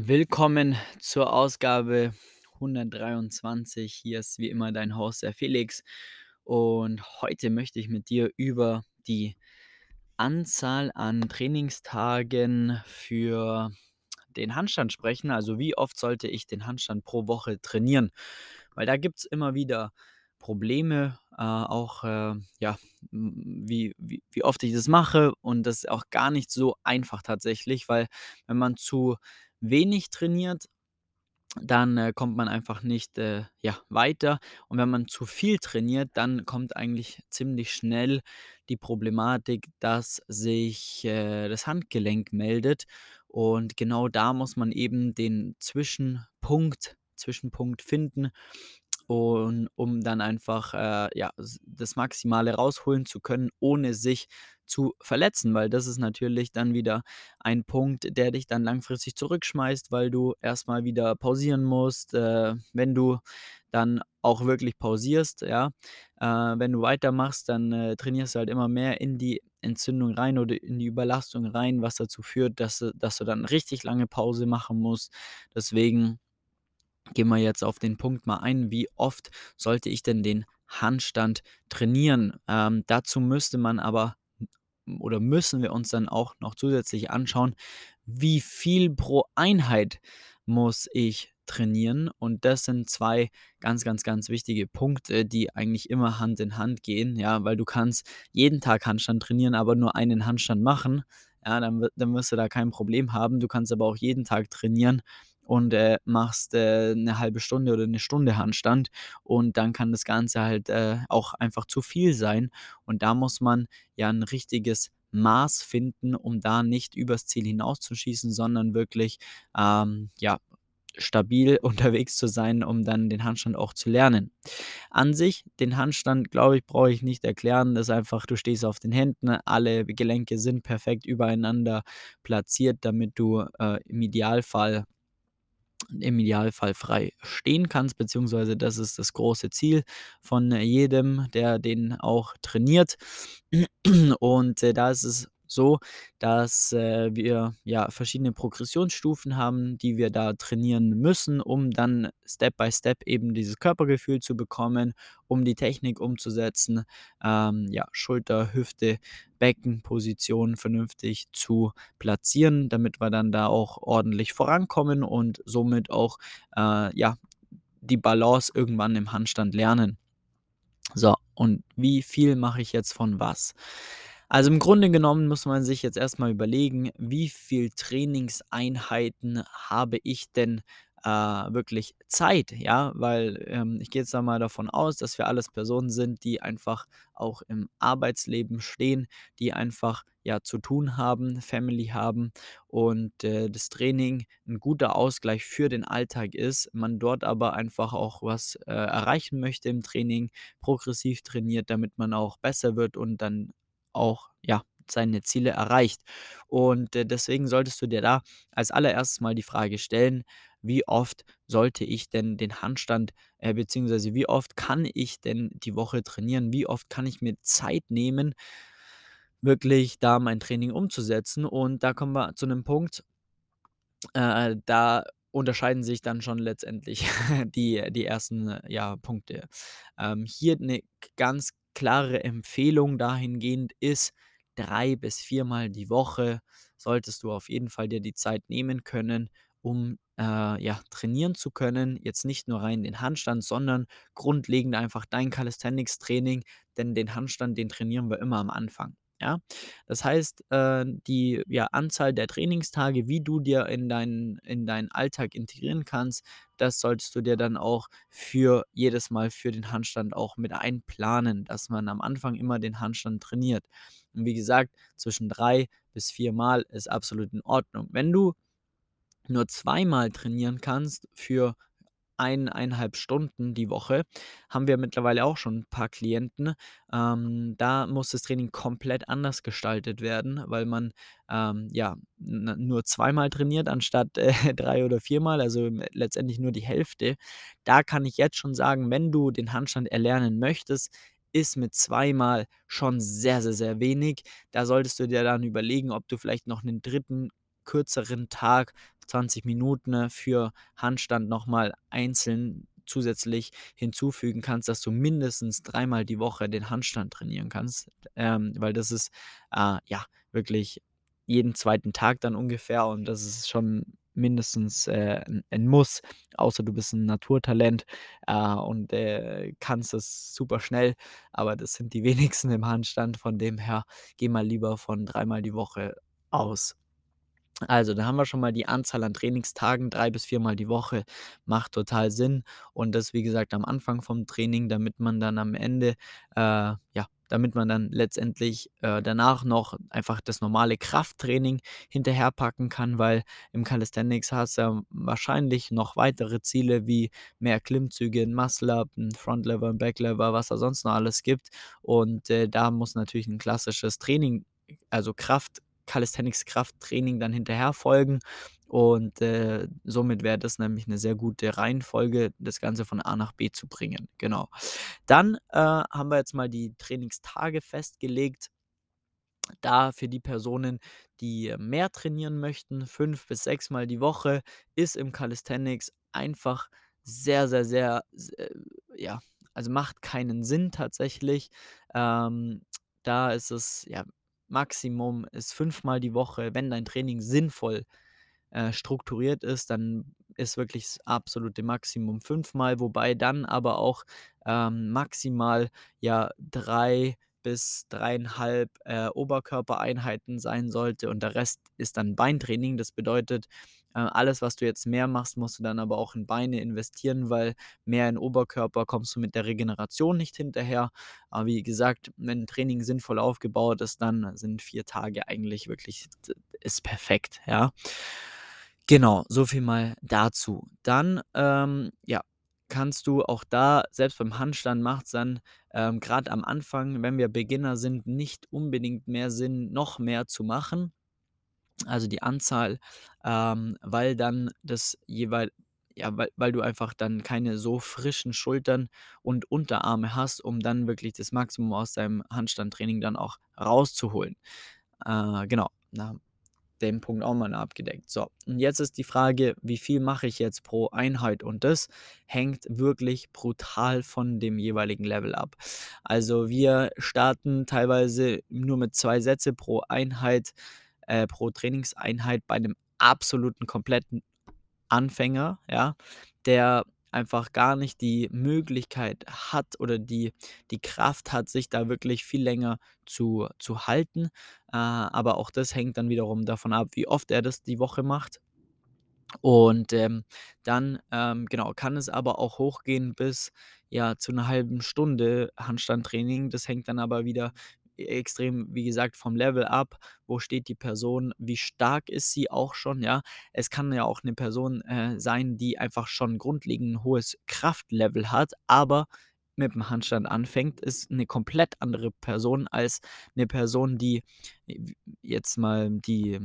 Willkommen zur Ausgabe 123. Hier ist wie immer dein Host, der Felix. Und heute möchte ich mit dir über die Anzahl an Trainingstagen für den Handstand sprechen. Also wie oft sollte ich den Handstand pro Woche trainieren? Weil da gibt es immer wieder Probleme, äh, auch äh, ja, wie, wie, wie oft ich das mache. Und das ist auch gar nicht so einfach tatsächlich, weil wenn man zu wenig trainiert, dann, äh, kommt man einfach nicht, äh, ja, weiter. Und wenn man zu viel trainiert, dann kommt eigentlich ziemlich schnell die Problematik, dass sich, äh, das Handgelenk meldet. Und genau da muss man eben den Zwischenpunkt Zwischenpunkt finden, und um dann einfach, äh, ja, das Maximale rausholen zu können, ohne sich zu verletzen, weil das ist natürlich dann wieder ein Punkt, der dich dann langfristig zurückschmeißt, weil du erstmal wieder pausieren musst. Äh, wenn du dann auch wirklich pausierst, ja, äh, wenn du weitermachst, dann, äh, trainierst du halt immer mehr in die Entzündung rein oder in die Überlastung rein, was dazu führt, dass du dass du dann richtig lange Pause machen musst. Deswegen Gehen wir jetzt auf den Punkt mal ein, wie oft sollte ich denn den Handstand trainieren? Ähm, dazu müsste man aber oder müssen wir uns dann auch noch zusätzlich anschauen, wie viel pro Einheit muss ich trainieren? Und das sind 2 ganz, ganz, ganz wichtige Punkte, die eigentlich immer Hand in Hand gehen, ja, weil du kannst jeden Tag Handstand trainieren, aber nur einen Handstand machen. Ja, dann dann wirst du da kein Problem haben. Du kannst aber auch jeden Tag trainieren und, äh, machst, äh, 'ne 1 Stunde oder eine Stunde Handstand und dann kann das Ganze halt, äh, auch einfach zu viel sein. Und da muss man ja ein richtiges Maß finden, um da nicht übers Ziel hinauszuschießen, sondern wirklich, ähm, ja, stabil unterwegs zu sein, um dann den Handstand auch zu lernen. An sich, den Handstand, glaube ich, brauche ich nicht erklären. Das ist einfach, du stehst auf den Händen, alle Gelenke sind perfekt übereinander platziert, damit du, äh, im Idealfall im Idealfall frei stehen kannst, beziehungsweise das ist das große Ziel von äh, jedem, der den auch trainiert. Und, äh, da ist es so, dass, äh, wir, ja, verschiedene Progressionsstufen haben, die wir da trainieren müssen, um dann Step by Step eben dieses Körpergefühl zu bekommen, um die Technik umzusetzen, ähm, ja, Schulter, Hüfte, Beckenposition vernünftig zu platzieren, damit wir dann da auch ordentlich vorankommen und somit auch, äh, ja, die Balance irgendwann im Handstand lernen. So, und wie viel mache ich jetzt von was? Also, im Grunde genommen muss man sich jetzt erst mal überlegen, wie viel Trainingseinheiten habe ich denn, äh, wirklich Zeit, ja? Weil, ähm, ich gehe jetzt da mal davon aus, dass wir alles Personen sind, die einfach auch im Arbeitsleben stehen, die einfach, ja, zu tun haben, Family haben und, äh, das Training ein guter Ausgleich für den Alltag ist, man dort aber einfach auch was, äh, erreichen möchte im Training, progressiv trainiert, damit man auch besser wird und dann auch, ja, seine Ziele erreicht. Und, äh, deswegen solltest du dir da als allererstes mal die Frage stellen: „Wie oft sollte ich denn den Handstand äh, beziehungsweise wie oft kann ich denn die Woche trainieren? Wie oft kann ich mir Zeit nehmen, wirklich da mein Training umzusetzen?“ Und da kommen wir zu einem Punkt, äh, da unterscheiden sich dann schon letztendlich die die ersten, äh, ja, Punkte. Ähm, hier eine ganz klare Empfehlung dahingehend ist, 3 bis viermal die Woche solltest du auf jeden Fall dir die Zeit nehmen können, um, äh, ja, trainieren zu können. Jetzt nicht nur rein den Handstand, sondern grundlegend einfach dein Calisthenics-Training, denn den Handstand, den trainieren wir immer am Anfang, ja? Das heißt, äh, die, ja, Anzahl der Trainingstage, wie du dir in deinen in deinen Alltag integrieren kannst, das solltest du dir dann auch für jedes Mal für den Handstand auch mit einplanen, dass man am Anfang immer den Handstand trainiert. Und wie gesagt, zwischen 3 bis viermal ist absolut in Ordnung. Wenn du nur zweimal trainieren kannst für 1 Stunden die Woche, haben wir mittlerweile auch schon ein paar Klienten. Ähm, da muss das Training komplett anders gestaltet werden, weil man, ähm, ja, nur zweimal trainiert anstatt, äh, 3 oder viermal, also im letztendlich nur die Hälfte. Da kann ich jetzt schon sagen, wenn du den Handstand erlernen möchtest, ist mit zweimal schon sehr, sehr, sehr wenig. Da solltest du dir dann überlegen, ob du vielleicht noch einen dritten kürzeren Tag 20 Minuten für Handstand noch mal einzeln zusätzlich hinzufügen kannst, dass du mindestens dreimal die Woche den Handstand trainieren kannst, ähm, weil das ist, äh, ja, wirklich jeden zweiten Tag dann ungefähr und das ist schon mindestens, äh, 'n 'n Muss, außer du bist ein Naturtalent, äh, und, äh, kannst es super schnell, aber das sind die wenigsten im Handstand. Von dem her, geh mal lieber von dreimal die Woche aus. Also, da haben wir schon mal die Anzahl an Trainingstagen, 3 bis viermal die Woche, macht total Sinn. Und das, wie gesagt, am Anfang vom Training, damit man dann am Ende, äh, ja, damit man dann letztendlich äh, danach noch einfach das normale Krafttraining hinterherpacken kann, weil im Calisthenics hast du ja wahrscheinlich noch weitere Ziele wie mehr Klimmzüge, 'n Muscle Up, 'n Front Lever, 'n Back Lever, was da sonst noch alles gibt. Und, äh, da muss natürlich ein klassisches Training, also Kraft Calisthenics-Krafttraining dann hinterher folgen. Und, äh, somit wäre das nämlich eine sehr gute Reihenfolge, das Ganze von A nach B zu bringen, genau. Dann, äh, haben wir jetzt mal die Trainingstage festgelegt. Da für die Personen, die mehr trainieren möchten, 5 bis 6 Mal die Woche, ist im Calisthenics einfach sehr, sehr, sehr, s äh, ja, also macht keinen Sinn tatsächlich. Ähm, da ist es ja, Maximum ist fünfmal die Woche. Wenn dein Training sinnvoll, äh, strukturiert ist, dann ist wirklich das absolute Maximum fünfmal, wobei dann aber auch, ähm, maximal, ja, 3 bis 3,5, äh, Oberkörpereinheiten sein sollte und der Rest ist dann Beintraining. Das bedeutet, äh, alles, was du jetzt mehr machst, musst du dann aber auch in Beine investieren, weil mehr in Oberkörper kommst du mit der Regeneration nicht hinterher. Aber wie gesagt, wenn Training sinnvoll aufgebaut ist, dann sind 4 Tage eigentlich wirklich ist perfekt, ja. Genau, so viel mal dazu. Dann, ähm, ja, kannst du auch da selbst beim Handstand macht's dann, ähm, grad am Anfang, wenn wir Beginner sind, nicht unbedingt mehr Sinn, noch mehr zu machen, also die Anzahl, ähm, weil dann das jeweil ja, weil weil du einfach dann keine so frischen Schultern und Unterarme hast, um dann wirklich das Maximum aus deinem Handstandtraining dann auch rauszuholen. Äh, genau, na den Punkt auch mal abgedeckt. So, und jetzt ist die Frage, wie viel mache ich jetzt pro Einheit? Und das hängt wirklich brutal von dem jeweiligen Level ab. Also wir starten teilweise nur mit 2 Sätze pro Einheit, äh, pro Trainingseinheit bei einem absoluten kompletten Anfänger, ja, der einfach gar nicht die Möglichkeit hat oder die die Kraft hat, sich da wirklich viel länger zu zu halten. Äh, aber auch das hängt dann wiederum davon ab, wie oft er das die Woche macht. Und, ähm, dann, ähm, genau, kann es aber auch hochgehen bis, ja, zu einer halben Stunde Handstandtraining. Das hängt dann aber wieder extrem, wie gesagt, vom Level ab. Wo steht die Person? Wie stark ist sie auch schon, ja? Es kann ja auch eine Person, äh, sein, die einfach schon grundlegend 'n hohes Kraftlevel hat, aber mit dem Handstand anfängt, ist eine komplett andere Person als eine Person, die jetzt mal die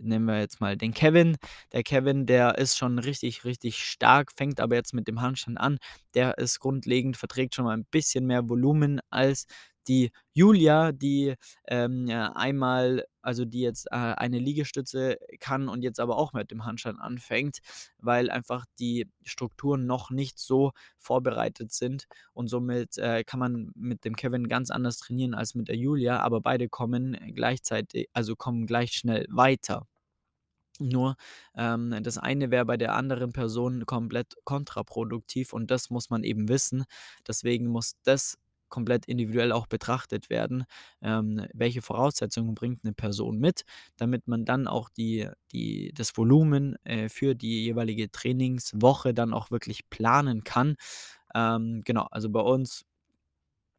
nehmen wir jetzt mal den Kevin. Der Kevin, der ist schon richtig, richtig stark, fängt aber jetzt mit dem Handstand an. Der ist grundlegend verträgt schon mal ein bisschen mehr Volumen als die Julia, die, ähm, ja, einmal also die jetzt, äh, eine Liegestütze kann und jetzt aber auch mit dem Handstand anfängt, weil einfach die Strukturen noch nicht so vorbereitet sind und somit, äh, kann man mit dem Kevin ganz anders trainieren als mit der Julia, aber beide kommen gleichzeitig also kommen gleich schnell weiter. Nur, ähm, das eine wäre bei der anderen Person komplett kontraproduktiv und das muss man eben wissen. Deswegen muss das komplett individuell auch betrachtet werden. Ähm, welche Voraussetzungen bringt eine Person mit, damit man dann auch die die das Volumen, äh, für die jeweilige Trainingswoche dann auch wirklich planen kann. Ähm, genau, also bei uns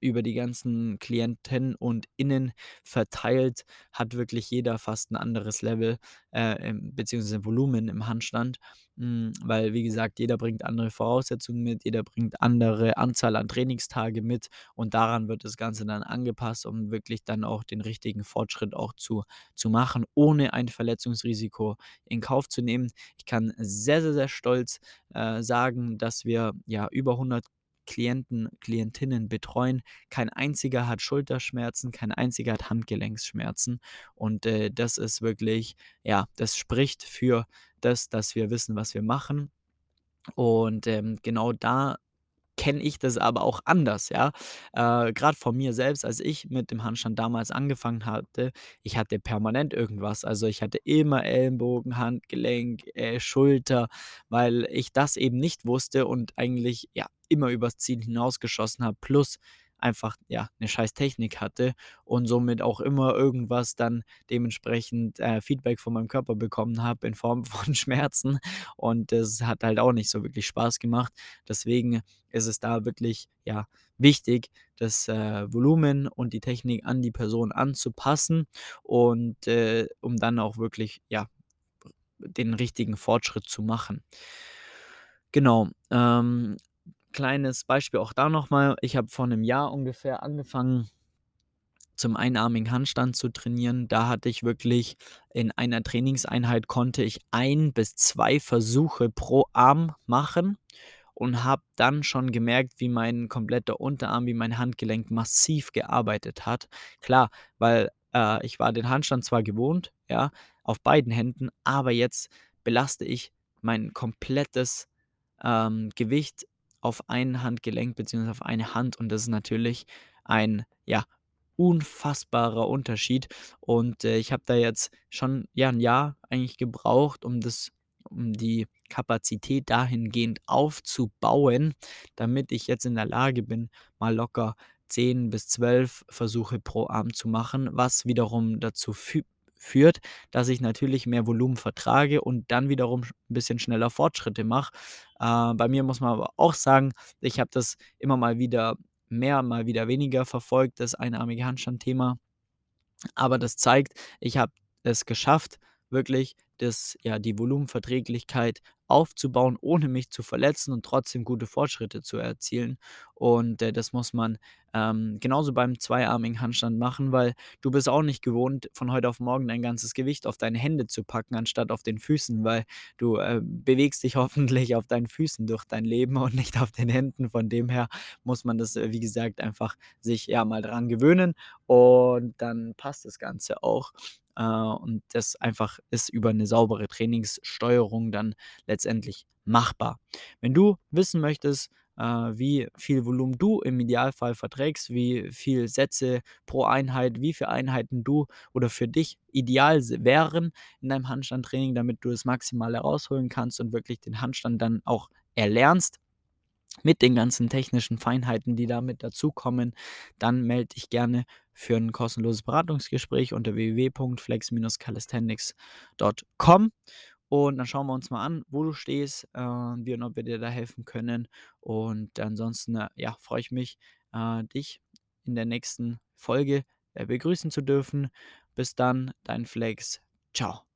über die ganzen Klienten und Innen verteilt, hat wirklich jeder fast ein anderes Level, äh, ähm, beziehungsweise Volumen im Handstand. Hm, weil, wie gesagt, jeder bringt andere Voraussetzungen mit, jeder bringt andere Anzahl an Trainingstage mit und daran wird das Ganze dann angepasst, um wirklich dann auch den richtigen Fortschritt auch zu zu machen, ohne ein Verletzungsrisiko in Kauf zu nehmen. Ich kann sehr, sehr, sehr stolz, äh, sagen, dass wir, ja, über 100 Klienten, Klientinnen betreuen, kein einziger hat Schulterschmerzen, kein einziger hat Handgelenksschmerzen. Und äh, das ist wirklich, ja, das spricht für das, dass wir wissen, was wir machen. Und ähm, genau da kenne ich das aber auch anders, ja. Äh, grad von mir selbst, als ich mit dem Handstand damals angefangen hatte, ich hatte permanent irgendwas. Also, ich hatte immer Ellenbogen, Handgelenk, äh, Schulter, weil ich das eben nicht wusste und eigentlich, ja, immer übers Ziel hinausgeschossen habe, plus einfach, ja, eine scheiß Technik hatte und somit auch immer irgendwas dann dementsprechend, äh, Feedback von meinem Körper bekommen habe in Form von Schmerzen und das hat halt auch nicht so wirklich Spaß gemacht. Deswegen ist es da wirklich, ja, wichtig, das, äh, Volumen und die Technik an die Person anzupassen und, äh, um dann auch wirklich, ja, den richtigen Fortschritt zu machen. Genau, ähm, kleines Beispiel auch da noch mal. Ich habe vor einem Jahr ungefähr angefangen, zum einarmigen Handstand zu trainieren. Da hatte ich wirklich in einer Trainingseinheit konnte ich ein bis 2 Versuche pro Arm machen und habe dann schon gemerkt, wie mein kompletter Unterarm, wie mein Handgelenk massiv gearbeitet hat. Klar, weil, äh, ich war den Handstand zwar gewohnt, ja, auf beiden Händen, aber jetzt belaste ich mein komplettes, ähm, Gewicht auf ein Handgelenk beziehungsweise auf eine Hand und das ist natürlich ein, ja, unfassbarer Unterschied und, äh, ich habe da jetzt schon, ja, ein Jahr eigentlich gebraucht, um das um die Kapazität dahingehend aufzubauen, damit ich jetzt in der Lage bin, mal locker 10 bis 12 Versuche pro Arm zu machen, was wiederum dazu fü führt, dass ich natürlich mehr Volumen vertrage und dann wiederum sch 'n bisschen schneller Fortschritte mache. Äh, bei mir muss man aber auch sagen, ich habe das immer mal wieder mehr, mal wieder weniger verfolgt, das einarmige Handstand-Thema. Aber das zeigt, ich habe es geschafft, wirklich das ja, die Volumenverträglichkeit aufzubauen, ohne mich zu verletzen und trotzdem gute Fortschritte zu erzielen. Und, äh, das muss man, ähm, genauso beim zweiarmigen Handstand machen, weil du bist auch nicht gewohnt, von heute auf morgen dein ganzes Gewicht auf deine Hände zu packen, anstatt auf den Füßen, weil du, äh, bewegst dich hoffentlich auf deinen Füßen durch dein Leben und nicht auf den Händen. Von dem her muss man das, äh, wie gesagt, einfach sich, ja, mal dran gewöhnen und dann passt das Ganze auch. Äh, und das einfach ist über eine saubere Trainingssteuerung dann letztendlich machbar. Wenn du wissen möchtest, äh, wie viel Volumen du im Idealfall verträgst, wie viel Sätze pro Einheit, wie viele Einheiten du oder für dich ideal wären in deinem Handstandtraining, damit du das Maximale rausholen kannst und wirklich den Handstand dann auch erlernst mit den ganzen technischen Feinheiten, die da mit dazukommen, dann melde dich gerne für ein kostenloses Beratungsgespräch unter www.flex-calisthenics.com und dann schauen wir uns mal an, wo du stehst, äh, wie und ob wir dir da helfen können. Und ansonsten, äh, ja, freue ich mich, äh, dich in der nächsten Folge, äh, begrüßen zu dürfen. Bis dann, dein Flex. Ciao.